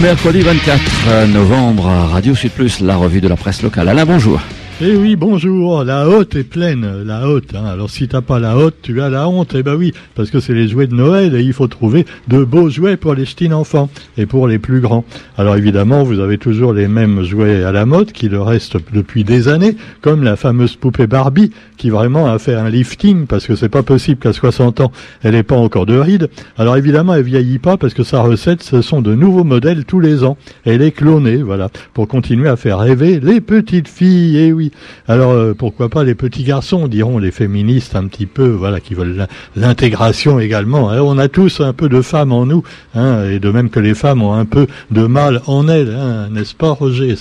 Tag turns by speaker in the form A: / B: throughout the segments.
A: mercredi 24 novembre, Radio Sud Plus, la revue de la presse locale. Alain, bonjour.
B: Eh oui, bonjour. La haute est pleine, la haute. Hein. Alors si t'as pas la haute, tu as la honte. Eh ben oui, parce que c'est les jouets de Noël et il faut trouver de beaux jouets pour les petits enfants et pour les plus grands. Alors évidemment, vous avez toujours les mêmes jouets à la mode qui le restent depuis des années, comme la fameuse poupée Barbie qui vraiment a fait un lifting parce que c'est pas possible qu'à 60 ans elle ait pas encore de rides. Alors évidemment, elle vieillit pas parce que sa recette, ce sont de nouveaux modèles tous les ans. Elle est clonée, voilà, pour continuer à faire rêver les petites filles. Eh oui. Alors euh, pourquoi pas les petits garçons, diront les féministes un petit peu, voilà, qui veulent l'intégration également. Hein. on a tous un peu de femmes en nous, hein, et de même que les femmes ont un peu de mal en elles, hein, n'est-ce pas, Roger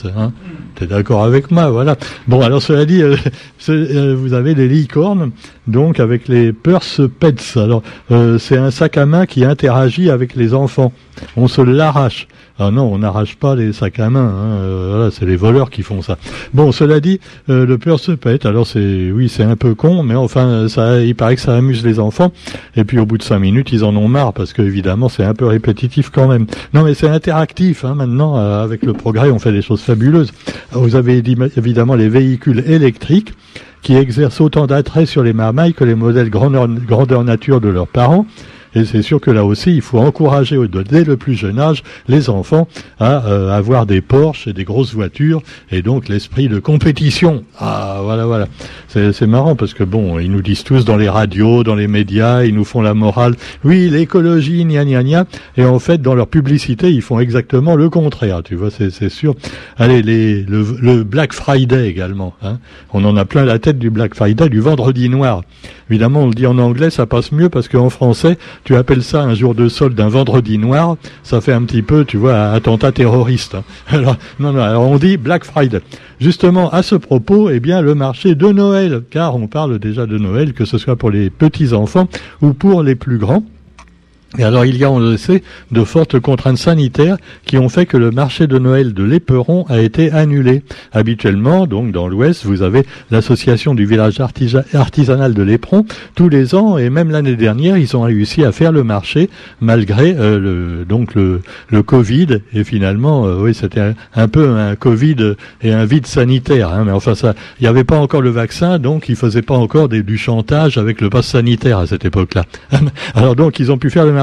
B: T'es d'accord avec moi, voilà. Bon, alors cela dit, euh, euh, vous avez les licornes, donc avec les Purse Pets. Alors c'est un sac à main qui interagit avec les enfants. On se l'arrache. Ah non, on n'arrache pas les sacs à main. Hein. Euh, voilà, c'est les voleurs qui font ça. Bon, cela dit, euh, le peur se pète. Alors c'est, oui, c'est un peu con, mais enfin, ça, il paraît que ça amuse les enfants. Et puis au bout de cinq minutes, ils en ont marre parce que évidemment, c'est un peu répétitif quand même. Non, mais c'est interactif. Hein, maintenant, euh, avec le progrès, on fait des choses fabuleuses. Vous avez évidemment les véhicules électriques qui exercent autant d'attrait sur les marmailles que les modèles grandeur nature de leurs parents. Et c'est sûr que là aussi, il faut encourager dès le plus jeune âge les enfants à euh, avoir des Porsche et des grosses voitures et donc l'esprit de compétition. Ah voilà voilà. C'est marrant parce que bon, ils nous disent tous dans les radios, dans les médias, ils nous font la morale. Oui, l'écologie, gna gna gna. Et en fait, dans leur publicité, ils font exactement le contraire. Tu vois, c'est sûr. Allez, les, le, Black Friday également. Hein. On en a plein la tête du Black Friday, du vendredi noir. Évidemment, on le dit en anglais, ça passe mieux parce qu'en français, tu appelles ça un jour de solde, un vendredi noir, ça fait un petit peu, tu vois, attentat terroriste. Alors, non, non, alors on dit Black Friday. Justement, à ce propos, eh bien, le marché de Noël, car on parle déjà de Noël, que ce soit pour les petits enfants ou pour les plus grands. Et alors il y a, on le sait, de fortes contraintes sanitaires qui ont fait que le marché de Noël de l'Éperon a été annulé. Habituellement, donc dans l'Ouest, vous avez l'association du village artisanal de l'Éperon. Tous les ans, et même l'année dernière, ils ont réussi à faire le marché malgré euh, le, donc le, Covid. Et finalement, euh, oui, c'était un, peu un Covid et un vide sanitaire. Hein, mais enfin, ça, il n'y avait pas encore le vaccin, donc ils faisaient pas encore du chantage avec le pass sanitaire à cette époque-là. alors donc, ils ont pu faire le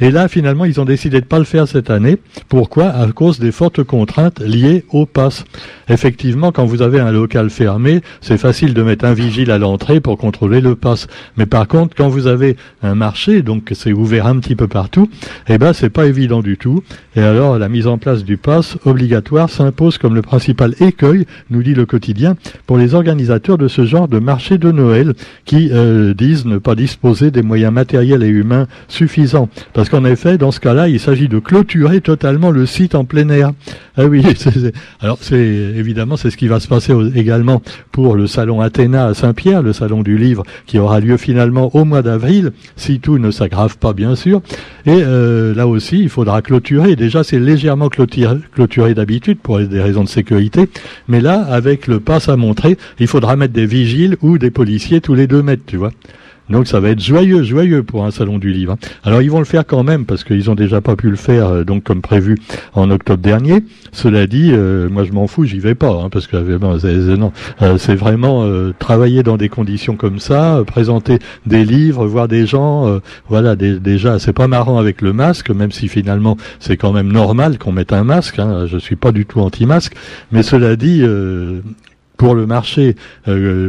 B: Et là, finalement, ils ont décidé de pas le faire cette année. Pourquoi? À cause des fortes contraintes liées au pass. Effectivement, quand vous avez un local fermé, c'est facile de mettre un vigile à l'entrée pour contrôler le pass. Mais par contre, quand vous avez un marché, donc c'est ouvert un petit peu partout, eh ben c'est pas évident du tout. Et alors, la mise en place du pass obligatoire s'impose comme le principal écueil, nous dit le quotidien, pour les organisateurs de ce genre de marché de Noël, qui euh, disent ne pas disposer des moyens matériels et humains suffisants parce qu'en effet, dans ce cas-là, il s'agit de clôturer totalement le site en plein air. Ah oui, alors c'est évidemment c'est ce qui va se passer également pour le salon Athéna à Saint-Pierre, le salon du livre qui aura lieu finalement au mois d'avril, si tout ne s'aggrave pas bien sûr. Et euh, là aussi, il faudra clôturer. Déjà, c'est légèrement clôturé, clôturé d'habitude pour des raisons de sécurité, mais là, avec le pass à montrer, il faudra mettre des vigiles ou des policiers tous les deux mètres, tu vois. Donc ça va être joyeux, joyeux pour un salon du livre. Hein. Alors ils vont le faire quand même parce qu'ils ont déjà pas pu le faire euh, donc comme prévu en octobre dernier. Cela dit, euh, moi je m'en fous, j'y vais pas hein, parce que euh, non, c'est vraiment travailler dans des conditions comme ça, présenter des livres, voir des gens. voilà, déjà c'est pas marrant avec le masque, même si finalement c'est quand même normal qu'on mette un masque. Hein, je suis pas du tout anti-masque, mais cela dit, pour le marché,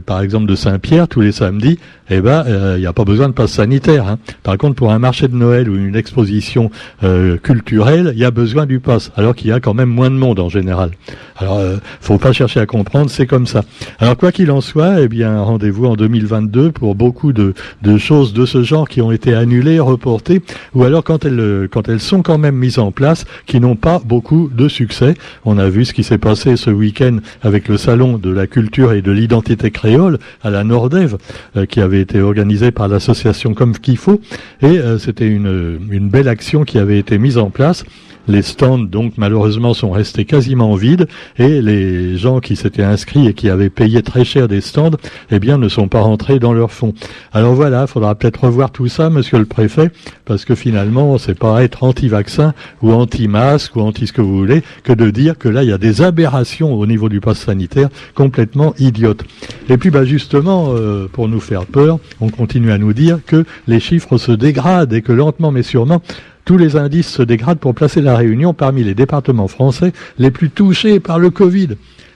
B: par exemple de Saint-Pierre, tous les samedis, eh ben, il euh, n'y a pas besoin de passe sanitaire. Hein. Par contre, pour un marché de Noël ou une exposition euh, culturelle, il y a besoin du pass, alors qu'il y a quand même moins de monde en général. Alors, euh, faut pas chercher à comprendre, c'est comme ça. Alors, quoi qu'il en soit, eh bien, rendez-vous en 2022 pour beaucoup de, de, choses de ce genre qui ont été annulées, reportées, ou alors quand elles, quand elles sont quand même mises en place, qui n'ont pas beaucoup de succès. On a vu ce qui s'est passé ce week-end avec le salon de la culture et de l'identité créole à la Nordève, euh, qui avait été organisé par l'association Comme qu'il faut, et euh, c'était une belle action qui avait été mise en place Les stands, donc, malheureusement, sont restés quasiment vides et les gens qui s'étaient inscrits et qui avaient payé très cher des stands, eh bien, ne sont pas rentrés dans leur fonds. Alors voilà, il faudra peut-être revoir tout ça, monsieur le préfet, parce que finalement, c'est pas être anti-vaccin ou anti-masque ou anti ce que vous voulez que de dire que là, il y a des aberrations au niveau du pass sanitaire complètement idiotes. Et puis, bah, justement, euh, pour nous faire peur, on continue à nous dire que les chiffres se dégradent et que lentement mais sûrement, tous les indices se dégradent pour placer la Réunion parmi les départements français les plus touchés par le Covid.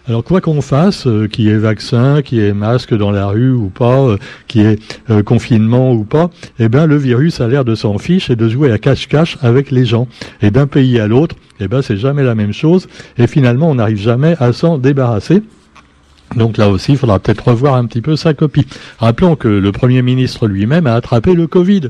B: Alors quoi qu'on fasse, euh, qui est vaccin, qui est masque dans la rue ou pas, euh, qui est euh, confinement ou pas, eh bien le virus a l'air de s'en fiche et de jouer à cache-cache avec les gens. Et d'un pays à l'autre, eh ben c'est jamais la même chose. Et finalement, on n'arrive jamais à s'en débarrasser. Donc là aussi, il faudra peut-être revoir un petit peu sa copie. Rappelons que le Premier ministre lui-même a attrapé le Covid.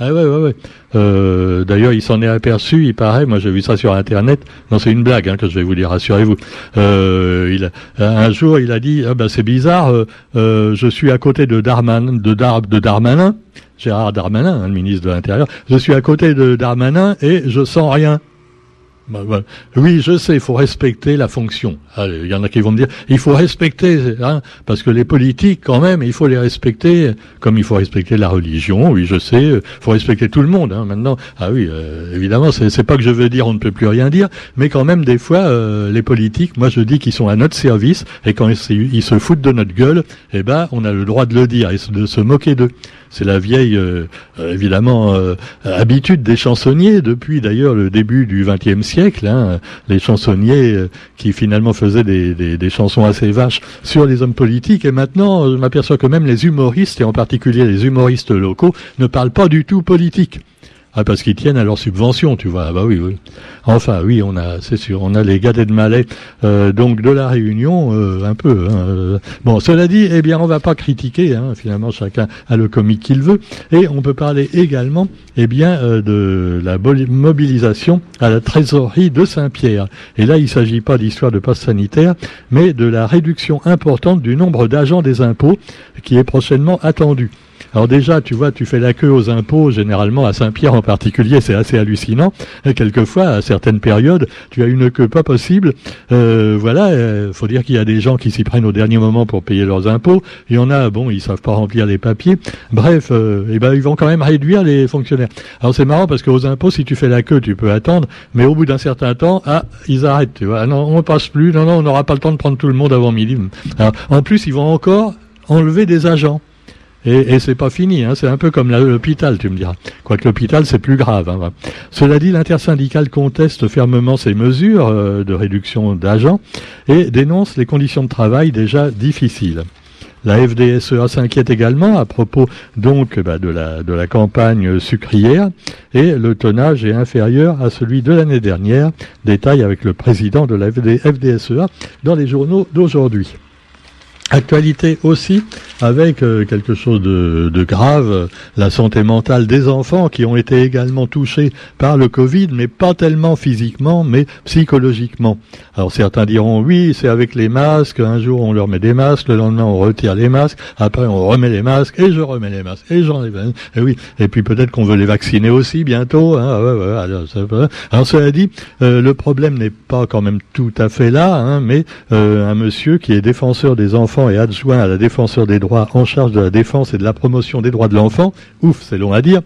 B: Ah ouais, ouais, ouais. Euh, D'ailleurs, il s'en est aperçu, il paraît, moi j'ai vu ça sur Internet, non c'est une blague hein, que je vais vous dire, rassurez-vous. Euh, un jour, il a dit, ah ben c'est bizarre, euh, je suis à côté de, de Darmanin, Gérard Darmanin, hein, le ministre de l'Intérieur, je suis à côté de Darmanin et je sens rien. Bah, bah, oui, je sais, il faut respecter la fonction. Il y en a qui vont me dire, il faut respecter, hein, parce que les politiques, quand même, il faut les respecter, comme il faut respecter la religion. Oui, je sais, il faut respecter tout le monde. Hein, maintenant, ah oui, euh, évidemment, c'est pas que je veux dire on ne peut plus rien dire, mais quand même, des fois, euh, les politiques, moi, je dis qu'ils sont à notre service, et quand ils, se foutent de notre gueule, eh ben, on a le droit de le dire et de se moquer d'eux. C'est la vieille, euh, évidemment, habitude des chansonniers depuis d'ailleurs le début du XXe siècle hein, les chansonniers euh, qui finalement faisaient des, chansons assez vaches sur les hommes politiques. Et maintenant, je m'aperçois que même les humoristes, et en particulier les humoristes locaux, ne parlent pas du tout politique. Ah, parce qu'ils tiennent à leur subvention, tu vois. Ah, bah oui. Enfin, oui, on a, c'est sûr, on a les gadets de Malais, euh, donc de la Réunion, euh, un peu. Hein, bon, cela dit, eh bien, on va pas critiquer. Hein, finalement, chacun a le comique qu'il veut, et on peut parler également, eh bien, euh, de la mobilisation à la trésorerie de Saint-Pierre. Et là, il s'agit pas d'histoire de passe sanitaire, mais de la réduction importante du nombre d'agents des impôts qui est prochainement attendue. Alors déjà, tu vois, tu fais la queue aux impôts, généralement à Saint-Pierre en particulier, c'est assez hallucinant. Et quelquefois, à certaines périodes, tu as une queue pas possible. Euh, voilà, il euh, faut dire qu'il y a des gens qui s'y prennent au dernier moment pour payer leurs impôts. Il y en a, bon, ils savent pas remplir les papiers. Bref, euh, eh ben ils vont quand même réduire les fonctionnaires. Alors c'est marrant parce qu'aux impôts, si tu fais la queue, tu peux attendre, mais au bout d'un certain temps, ah, ils arrêtent. Tu vois, ah non, on passe plus. Non, non, on n'aura pas le temps de prendre tout le monde avant midi. En plus, ils vont encore enlever des agents. Et, et c'est pas fini, hein, c'est un peu comme l'hôpital, tu me diras. Quoique l'hôpital, c'est plus grave. Hein, Cela dit, l'intersyndicale conteste fermement ces mesures euh, de réduction d'agents et dénonce les conditions de travail déjà difficiles. La FDSEA s'inquiète également à propos donc bah, de, la, de la campagne sucrière et le tonnage est inférieur à celui de l'année dernière. Détail avec le président de la FDSEA dans les journaux d'aujourd'hui. Actualité aussi avec euh, quelque chose de, de, grave, la santé mentale des enfants qui ont été également touchés par le Covid, mais pas tellement physiquement, mais psychologiquement. Alors certains diront oui, c'est avec les masques, un jour on leur met des masques, le lendemain on retire les masques, après on remet les masques, et je remets les masques, et j'en ai... Et oui, et puis peut-être qu'on veut les vacciner aussi bientôt. Hein, ouais, ouais, alors, alors cela dit, euh, le problème n'est pas quand même tout à fait là, hein, mais euh, un monsieur qui est défenseur des enfants et adjoint à la défenseur des droits en charge de la défense et de la promotion des droits de l'enfant, ouf, c'est long à dire,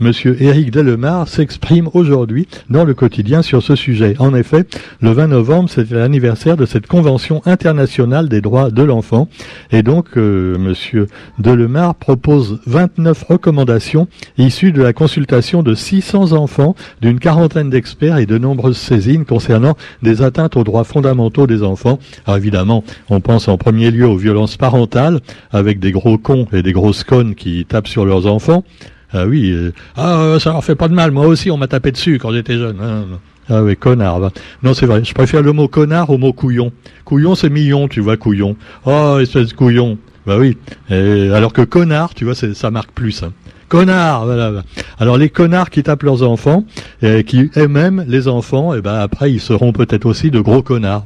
B: Monsieur Éric Delemar s'exprime aujourd'hui dans le quotidien sur ce sujet. En effet, le 20 novembre, c'était l'anniversaire de cette Convention internationale des droits de l'enfant. Et donc, euh, Monsieur Delemar propose 29 recommandations issues de la consultation de 600 enfants, d'une quarantaine d'experts et de nombreuses saisines concernant des atteintes aux droits fondamentaux des enfants. Alors évidemment, on pense en premier lieu aux violences parentales, avec des gros cons et des grosses connes qui tapent sur leurs enfants. Ah oui, euh, ah euh, ça leur fait pas de mal. Moi aussi, on m'a tapé dessus quand j'étais jeune. Hein. Ah oui, connard. Non, c'est vrai. Je préfère le mot connard au mot couillon. Couillon, c'est million, tu vois, couillon. Oh, espèce de couillon. Bah oui. alors que connard, tu vois, ça marque plus. Hein. Connard, voilà. Alors les connards qui tapent leurs enfants, et qui eux-mêmes, les enfants, et ben après ils seront peut-être aussi de gros connards.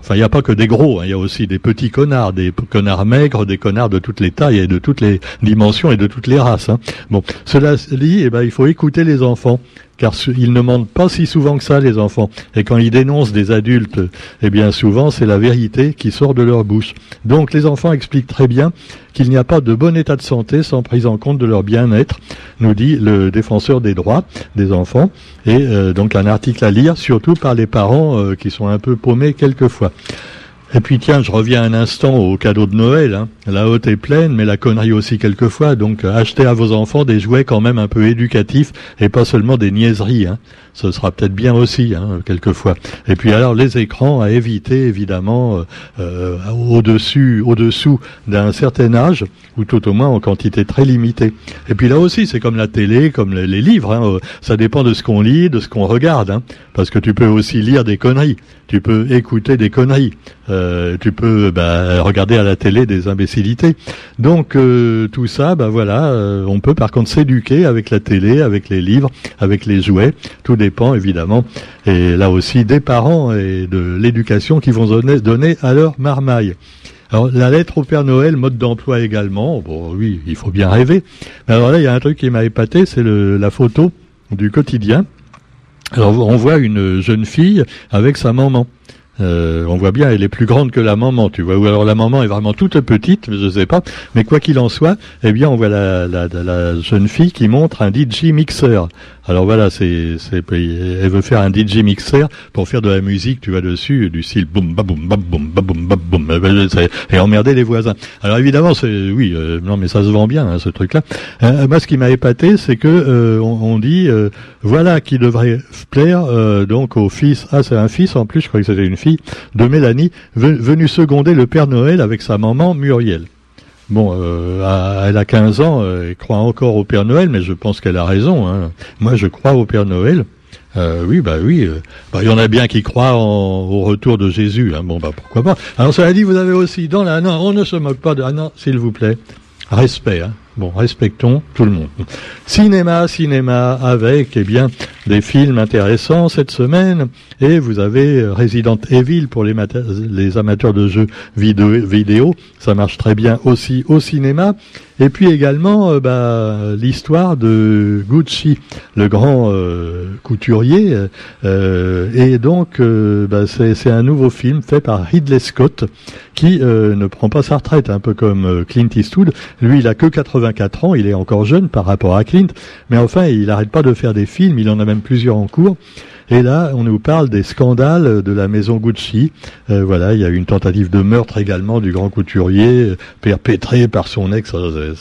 B: Enfin, il n'y a pas que des gros, hein. il y a aussi des petits connards, des connards maigres, des connards de toutes les tailles et de toutes les dimensions et de toutes les races. Hein. Bon, cela dit, eh ben, il faut écouter les enfants. Car ils ne mentent pas si souvent que ça, les enfants. Et quand ils dénoncent des adultes, eh bien souvent c'est la vérité qui sort de leur bouche. Donc les enfants expliquent très bien qu'il n'y a pas de bon état de santé sans prise en compte de leur bien-être, nous dit le défenseur des droits des enfants. Et euh, donc un article à lire, surtout par les parents euh, qui sont un peu paumés quelquefois. Et puis tiens, je reviens un instant au cadeau de Noël. Hein. La haute est pleine, mais la connerie aussi quelquefois. Donc euh, achetez à vos enfants des jouets quand même un peu éducatifs et pas seulement des niaiseries. Hein. Ce sera peut-être bien aussi, hein, quelquefois. Et puis alors les écrans à éviter évidemment euh, euh, au-dessus, au-dessous d'un certain âge ou tout au moins en quantité très limitée. Et puis là aussi, c'est comme la télé, comme les, livres. Hein. Ça dépend de ce qu'on lit, de ce qu'on regarde, hein. parce que tu peux aussi lire des conneries tu peux écouter des conneries, euh, tu peux bah, regarder à la télé des imbécilités. Donc euh, tout ça, bah voilà, euh, on peut par contre s'éduquer avec la télé, avec les livres, avec les jouets. Tout dépend évidemment, et là aussi des parents et de l'éducation qui vont donner, donner à leur marmaille. Alors la lettre au Père Noël, mode d'emploi également. Bon oui, il faut bien rêver. Mais alors là, il y a un truc qui m'a épaté, c'est la photo du quotidien alors on voit une jeune fille avec sa maman. Euh, on voit bien, elle est plus grande que la maman, tu vois. Ou alors la maman est vraiment toute petite, je sais pas. Mais quoi qu'il en soit, eh bien, on voit la, la, la jeune fille qui montre un DJ mixeur. Alors voilà, c'est, c'est, elle veut faire un DJ mixeur pour faire de la musique, tu vois dessus, du style boum, boum, boum, boum, boum, boum, et emmerder les voisins. Alors évidemment, c'est, oui, euh, non, mais ça se vend bien, hein, ce truc-là. Euh, moi, ce qui m'a épaté, c'est que euh, on, dit, voilà, qui devrait plaire donc au fils. Ah, c'est un fils en plus, je crois que c'était une fille de Mélanie, venue seconder le Père Noël avec sa maman Muriel. Bon, euh, elle a 15 ans, euh, elle croit encore au Père Noël, mais je pense qu'elle a raison. Hein. Moi, je crois au Père Noël. Euh, oui, bah oui. Bah, il y en a bien qui croient au retour de Jésus. Hein. Bon, bah pourquoi pas. Alors, cela dit, vous avez aussi dans la... Non, on ne se moque pas de... Ah non, s'il vous plaît. Respect. Hein. Bon, respectons tout le monde. Cinéma, cinéma avec, eh bien, des films intéressants cette semaine. Et vous avez Resident Evil pour les, amateurs de jeux vidéo. Ça marche très bien aussi au cinéma. Et puis également euh, bah, l'histoire de Gucci, le grand euh, couturier. Euh, et donc bah, c'est un nouveau film fait par Ridley Scott qui ne prend pas sa retraite, un peu comme Clint Eastwood. Lui, il a que 84 ans, il est encore jeune par rapport à Clint, mais enfin, il n'arrête pas de faire des films, il en a même plusieurs en cours. Et là, on nous parle des scandales de la maison Gucci. Euh, voilà, il y a eu une tentative de meurtre également du grand couturier, perpétré par son ex.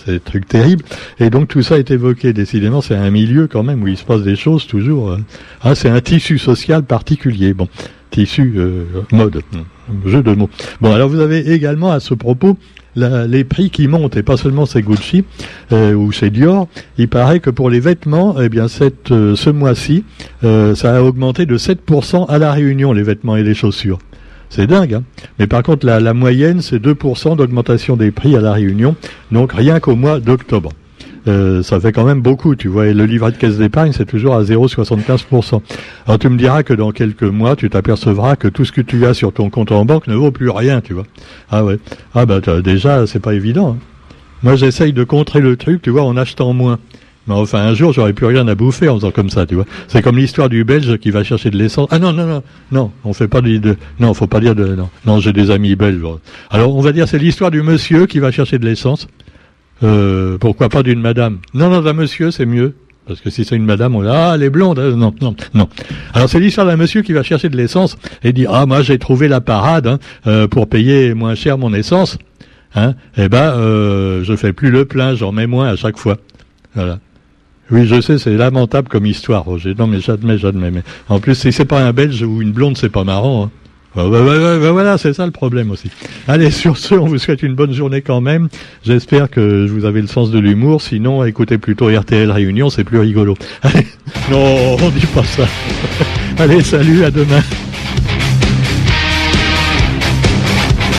B: C'est des trucs terribles. Et donc tout ça est évoqué. Décidément, c'est un milieu quand même où il se passe des choses toujours. Hein. Ah, c'est un tissu social particulier. Bon, tissu euh, mode, jeu de mots. Bon, alors vous avez également à ce propos les prix qui montent, et pas seulement chez Gucci euh, ou chez Dior, il paraît que pour les vêtements, eh bien cette, euh, ce mois-ci, euh, ça a augmenté de 7% à la Réunion, les vêtements et les chaussures. C'est dingue, hein Mais par contre, la, la moyenne, c'est 2% d'augmentation des prix à la Réunion, donc rien qu'au mois d'octobre. Euh, ça fait quand même beaucoup, tu vois. Et le livret de caisse d'épargne, c'est toujours à 0,75%. Alors tu me diras que dans quelques mois, tu t'apercevras que tout ce que tu as sur ton compte en banque ne vaut plus rien, tu vois. Ah ouais. Ah bah déjà, c'est pas évident. Hein. Moi, j'essaye de contrer le truc, tu vois, en achetant moins. Mais enfin, un jour, j'aurais plus rien à bouffer en faisant comme ça, tu vois. C'est comme l'histoire du Belge qui va chercher de l'essence. Ah non, non, non, non, on fait pas de, non, faut pas dire de, non, non, j'ai des amis belges. Alors, on va dire, c'est l'histoire du monsieur qui va chercher de l'essence. Euh, pourquoi pas d'une madame Non, non, d'un monsieur, c'est mieux. Parce que si c'est une madame, on dit, ah, elle est blonde. Euh, non, non, non. Alors c'est l'histoire d'un monsieur qui va chercher de l'essence et dit, ah, moi j'ai trouvé la parade hein, euh, pour payer moins cher mon essence. Hein, eh ben, euh, je fais plus le plein, j'en mets moins à chaque fois. Voilà. Oui, je sais, c'est lamentable comme histoire, Roger. Non, mais j'admets, j'admets. Mais en plus, si c'est pas un Belge ou une blonde, c'est pas marrant. Hein. Bah, bah, bah, voilà, c'est ça le problème aussi. Allez, sur ce, on vous souhaite une bonne journée quand même. J'espère que vous avez le sens de l'humour. Sinon, écoutez plutôt RTL Réunion, c'est plus rigolo. Allez, non, on dit pas ça. Allez, salut, à demain.